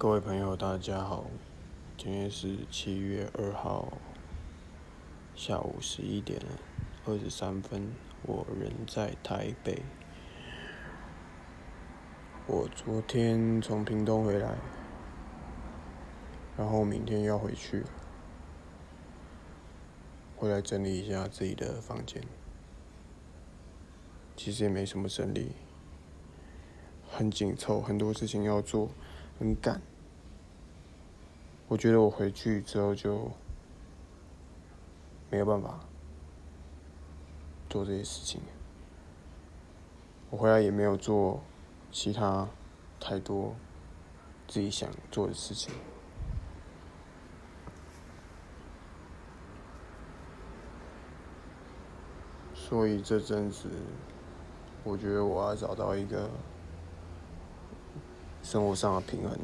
各位朋友，大家好，今天是七月二号下午十一点二十三分，我人在台北。我昨天从屏东回来，然后明天要回去，回来整理一下自己的房间。其实也没什么整理，很紧凑，很多事情要做。很赶，我觉得我回去之后就没有办法做这些事情。我回来也没有做其他太多自己想做的事情，所以这阵子我觉得我要找到一个。生活上的平衡，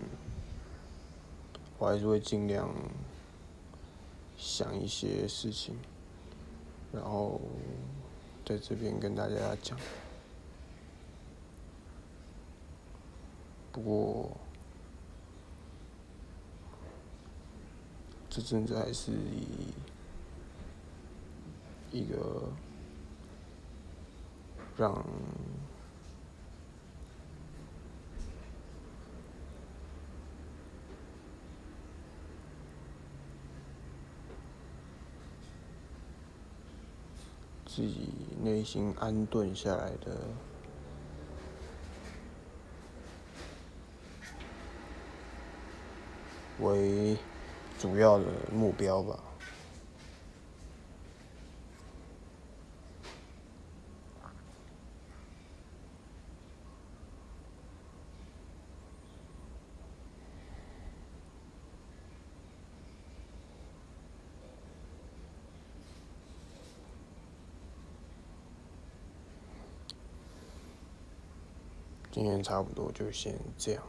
我还是会尽量想一些事情，然后在这边跟大家讲。不过这阵子还是以一个让。自己内心安顿下来的为主要的目标吧。今天差不多就先这样。